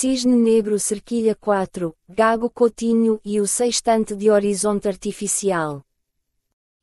Cisne Negro Cerquilha 4, Gago Coutinho e o Sextante de Horizonte Artificial.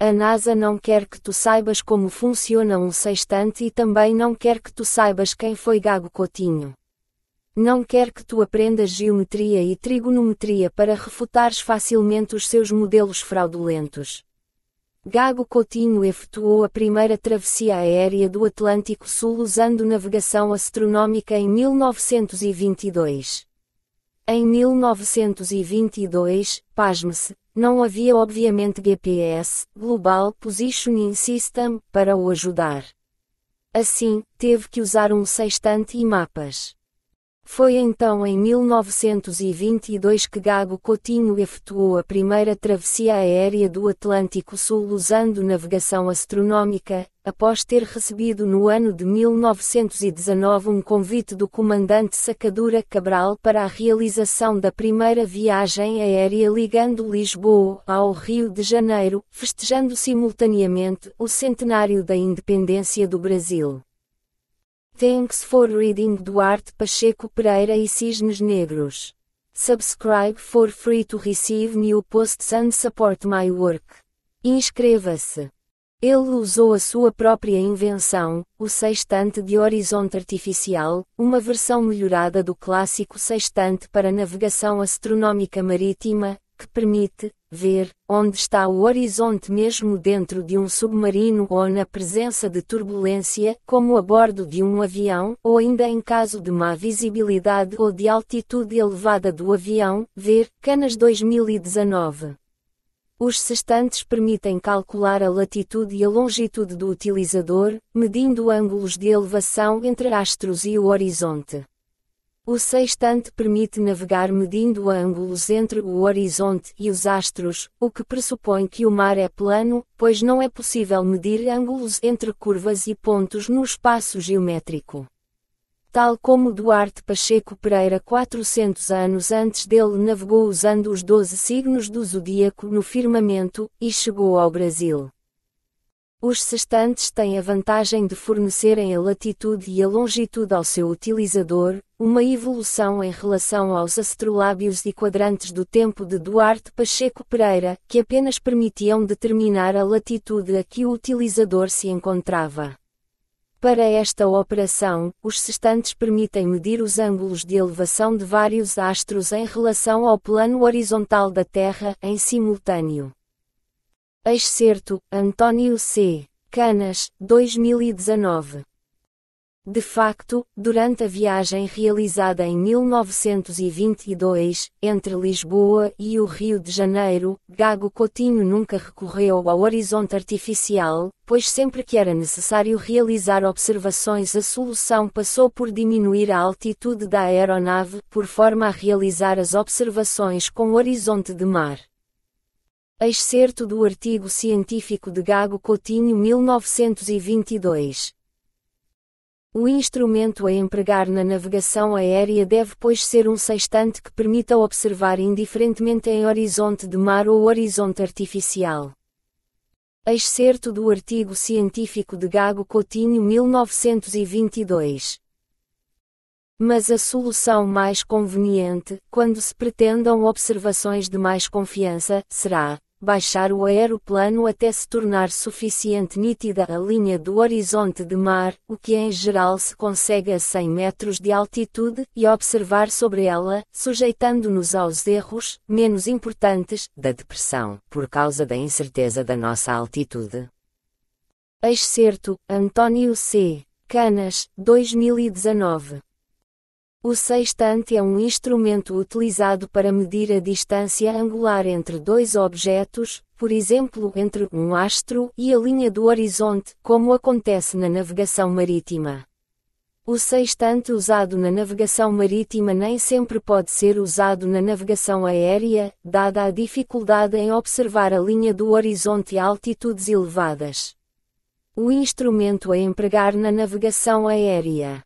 A NASA não quer que tu saibas como funciona um sextante e também não quer que tu saibas quem foi Gago Coutinho. Não quer que tu aprendas geometria e trigonometria para refutares facilmente os seus modelos fraudulentos. Gago Coutinho efetuou a primeira travessia aérea do Atlântico Sul usando navegação astronômica em 1922. Em 1922, pasme-se, não havia obviamente GPS, Global Positioning System, para o ajudar. Assim, teve que usar um sextante e mapas. Foi então em 1922 que Gago Coutinho efetuou a primeira travessia aérea do Atlântico Sul usando navegação astronômica, após ter recebido no ano de 1919 um convite do comandante Sacadura Cabral para a realização da primeira viagem aérea ligando Lisboa ao Rio de Janeiro, festejando simultaneamente o centenário da independência do Brasil. Thanks for reading Duarte Pacheco Pereira e Cisnes Negros. Subscribe for free to receive new posts and support my work. Inscreva-se. Ele usou a sua própria invenção, o sextante de horizonte artificial, uma versão melhorada do clássico sextante para navegação astronômica marítima, que permite ver onde está o horizonte mesmo dentro de um submarino ou na presença de turbulência, como a bordo de um avião, ou ainda em caso de má visibilidade ou de altitude elevada do avião, ver Canas 2019. Os sextantes permitem calcular a latitude e a longitude do utilizador, medindo ângulos de elevação entre astros e o horizonte. O sextante permite navegar medindo ângulos entre o horizonte e os astros, o que pressupõe que o mar é plano, pois não é possível medir ângulos entre curvas e pontos no espaço geométrico. Tal como Duarte Pacheco Pereira 400 anos antes dele navegou usando os 12 signos do zodíaco no firmamento, e chegou ao Brasil. Os sextantes têm a vantagem de fornecerem a latitude e a longitude ao seu utilizador, uma evolução em relação aos astrolábios e quadrantes do tempo de Duarte Pacheco Pereira, que apenas permitiam determinar a latitude a que o utilizador se encontrava. Para esta operação, os sextantes permitem medir os ângulos de elevação de vários astros em relação ao plano horizontal da Terra, em simultâneo. Excerto, António C. Canas, 2019. De facto, durante a viagem realizada em 1922, entre Lisboa e o Rio de Janeiro, Gago Coutinho nunca recorreu ao horizonte artificial, pois sempre que era necessário realizar observações a solução passou por diminuir a altitude da aeronave, por forma a realizar as observações com horizonte de mar. Excerto do artigo científico de Gago Coutinho 1922. O instrumento a empregar na navegação aérea deve pois ser um sextante que permita observar indiferentemente em horizonte de mar ou horizonte artificial. Excerto do artigo científico de Gago Coutinho 1922. Mas a solução mais conveniente, quando se pretendam observações de mais confiança, será, baixar o aeroplano até se tornar suficiente nítida a linha do horizonte de mar, o que em geral se consegue a 100 metros de altitude, e observar sobre ela, sujeitando-nos aos erros, menos importantes, da depressão, por causa da incerteza da nossa altitude. Excerto, António C. Canas, 2019 o sextante é um instrumento utilizado para medir a distância angular entre dois objetos, por exemplo entre um astro e a linha do horizonte, como acontece na navegação marítima. O sextante usado na navegação marítima nem sempre pode ser usado na navegação aérea, dada a dificuldade em observar a linha do horizonte a altitudes elevadas. O instrumento a empregar na navegação aérea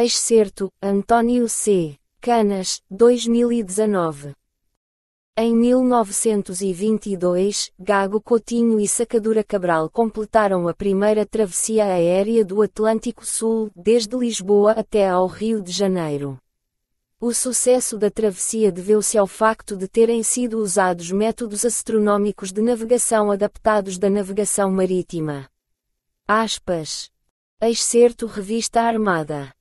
Excerto, António C. Canas, 2019. Em 1922, Gago Coutinho e Sacadura Cabral completaram a primeira travessia aérea do Atlântico Sul, desde Lisboa até ao Rio de Janeiro. O sucesso da travessia deveu-se ao facto de terem sido usados métodos astronômicos de navegação adaptados da navegação marítima. Aspas. Excerto Revista Armada.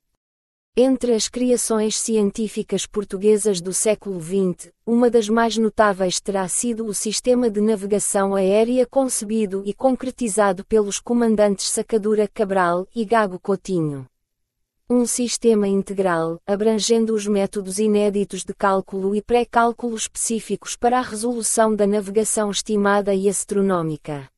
Entre as criações científicas portuguesas do século XX, uma das mais notáveis terá sido o sistema de navegação aérea concebido e concretizado pelos comandantes Sacadura Cabral e Gago Coutinho. Um sistema integral, abrangendo os métodos inéditos de cálculo e pré-cálculo específicos para a resolução da navegação estimada e astronômica.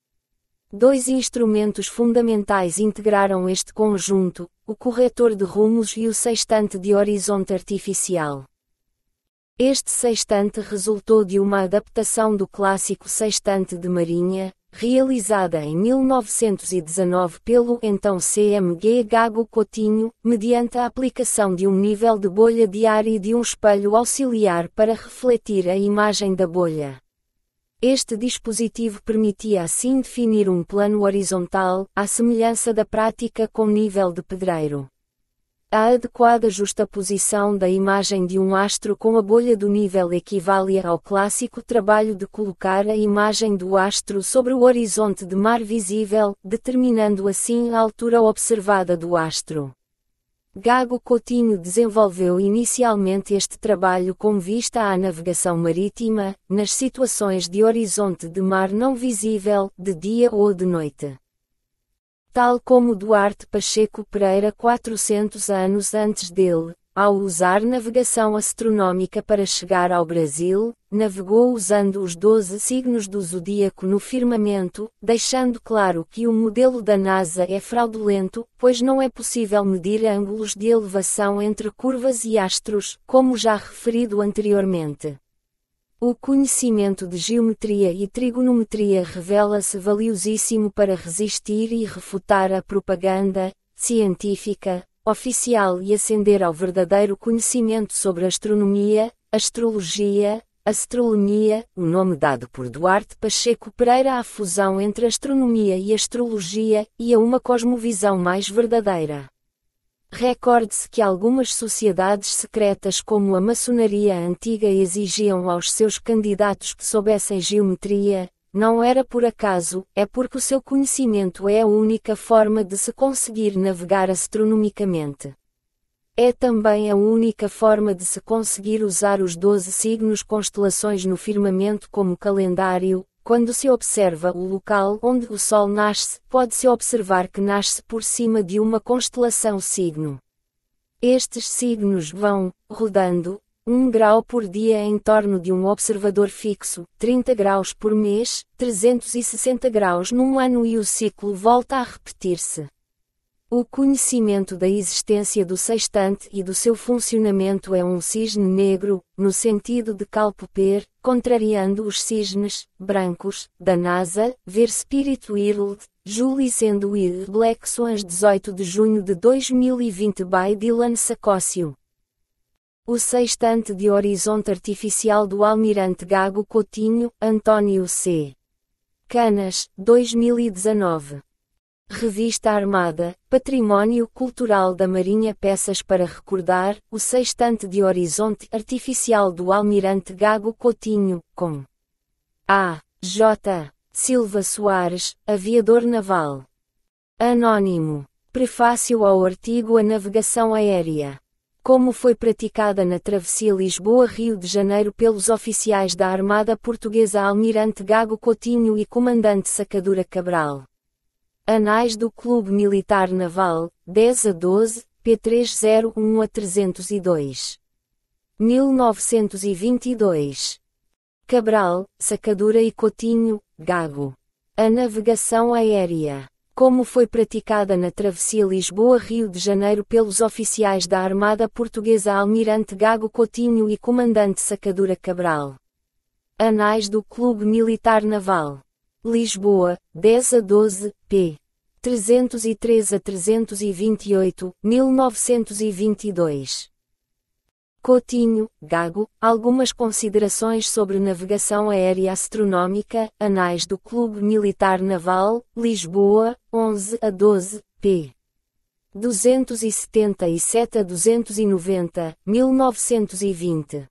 Dois instrumentos fundamentais integraram este conjunto, o corretor de rumos e o sextante de horizonte artificial. Este sextante resultou de uma adaptação do clássico sextante de marinha, realizada em 1919 pelo então CMG Gago Coutinho, mediante a aplicação de um nível de bolha diário e de um espelho auxiliar para refletir a imagem da bolha. Este dispositivo permitia assim definir um plano horizontal, à semelhança da prática com nível de pedreiro. A adequada justaposição da imagem de um astro com a bolha do nível equivalia ao clássico trabalho de colocar a imagem do astro sobre o horizonte de mar visível, determinando assim a altura observada do astro. Gago Coutinho desenvolveu inicialmente este trabalho com vista à navegação marítima, nas situações de horizonte de mar não visível, de dia ou de noite. Tal como Duarte Pacheco Pereira 400 anos antes dele, ao usar navegação astronômica para chegar ao Brasil, navegou usando os 12 signos do zodíaco no firmamento, deixando claro que o modelo da NASA é fraudulento, pois não é possível medir ângulos de elevação entre curvas e astros, como já referido anteriormente. O conhecimento de geometria e trigonometria revela-se valiosíssimo para resistir e refutar a propaganda científica, oficial e ascender ao verdadeiro conhecimento sobre astronomia, astrologia, astronomia, o nome dado por Duarte Pacheco Pereira à fusão entre astronomia e astrologia, e a uma cosmovisão mais verdadeira. Recorde-se que algumas sociedades secretas como a maçonaria antiga exigiam aos seus candidatos que soubessem geometria, não era por acaso, é porque o seu conhecimento é a única forma de se conseguir navegar astronomicamente. É também a única forma de se conseguir usar os doze signos constelações no firmamento como calendário, quando se observa o local onde o Sol nasce, pode-se observar que nasce por cima de uma constelação signo. Estes signos vão, rodando, 1 grau por dia em torno de um observador fixo, 30 graus por mês, 360 graus num ano e o ciclo volta a repetir-se. O conhecimento da existência do sextante e do seu funcionamento é um cisne negro, no sentido de calpoper, contrariando os cisnes, brancos, da NASA, ver Spirit World, Julie sendo Black Swans 18 de junho de 2020 by Dylan Sacócio. O sextante de horizonte artificial do Almirante Gago Coutinho, António C. Canas, 2019. Revista Armada, Património Cultural da Marinha Peças para recordar, o sextante de horizonte artificial do Almirante Gago Coutinho, com A. J. Silva Soares, aviador naval. Anônimo. Prefácio ao artigo A Navegação Aérea como foi praticada na travessia Lisboa-Rio de Janeiro pelos oficiais da Armada Portuguesa Almirante Gago Coutinho e Comandante Sacadura Cabral. Anais do Clube Militar Naval, 10 a 12, P301 a 302. 1922. Cabral, Sacadura e Coutinho, Gago. A navegação aérea como foi praticada na travessia Lisboa-Rio de Janeiro pelos oficiais da Armada Portuguesa Almirante Gago Coutinho e Comandante Sacadura Cabral. Anais do Clube Militar Naval. Lisboa, 10 a 12, p. 303 a 328, 1922. Coutinho, Gago, algumas considerações sobre navegação aérea astronômica, Anais do Clube Militar Naval, Lisboa, 11 a 12, p. 277 a 290, 1920.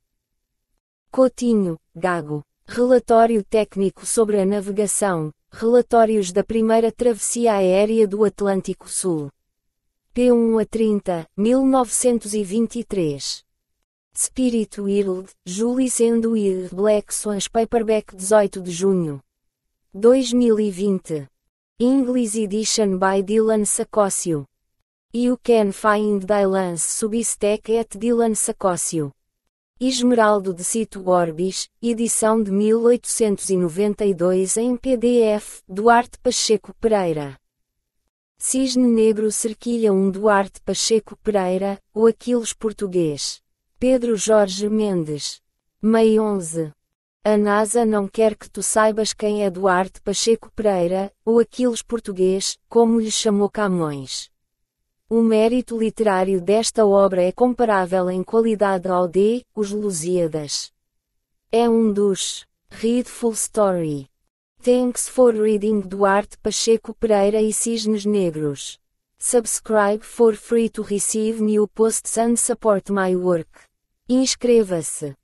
Coutinho, Gago. Relatório técnico sobre a navegação. Relatórios da primeira travessia aérea do Atlântico Sul. P1 a 30, 1923. Spirit World, Julie e Black Swans Paperback 18 de junho. 2020. English Edition by Dylan Sacosio. You can find Dylan's Substack at Dylan Sacosio. Esmeraldo de Cito Orbis, edição de 1892 em PDF, Duarte Pacheco Pereira. Cisne Negro Cerquilha 1 Duarte Pacheco Pereira, o Aquiles Português. Pedro Jorge Mendes. Mei 11. A NASA não quer que tu saibas quem é Duarte Pacheco Pereira, o Aquiles Português, como lhe chamou Camões. O mérito literário desta obra é comparável em qualidade ao de Os Lusíadas. É um dos Read Full Story. Thanks for reading Duarte Pacheco Pereira e Cisnes Negros. Subscribe for free to receive new posts and support my work. Inscreva-se.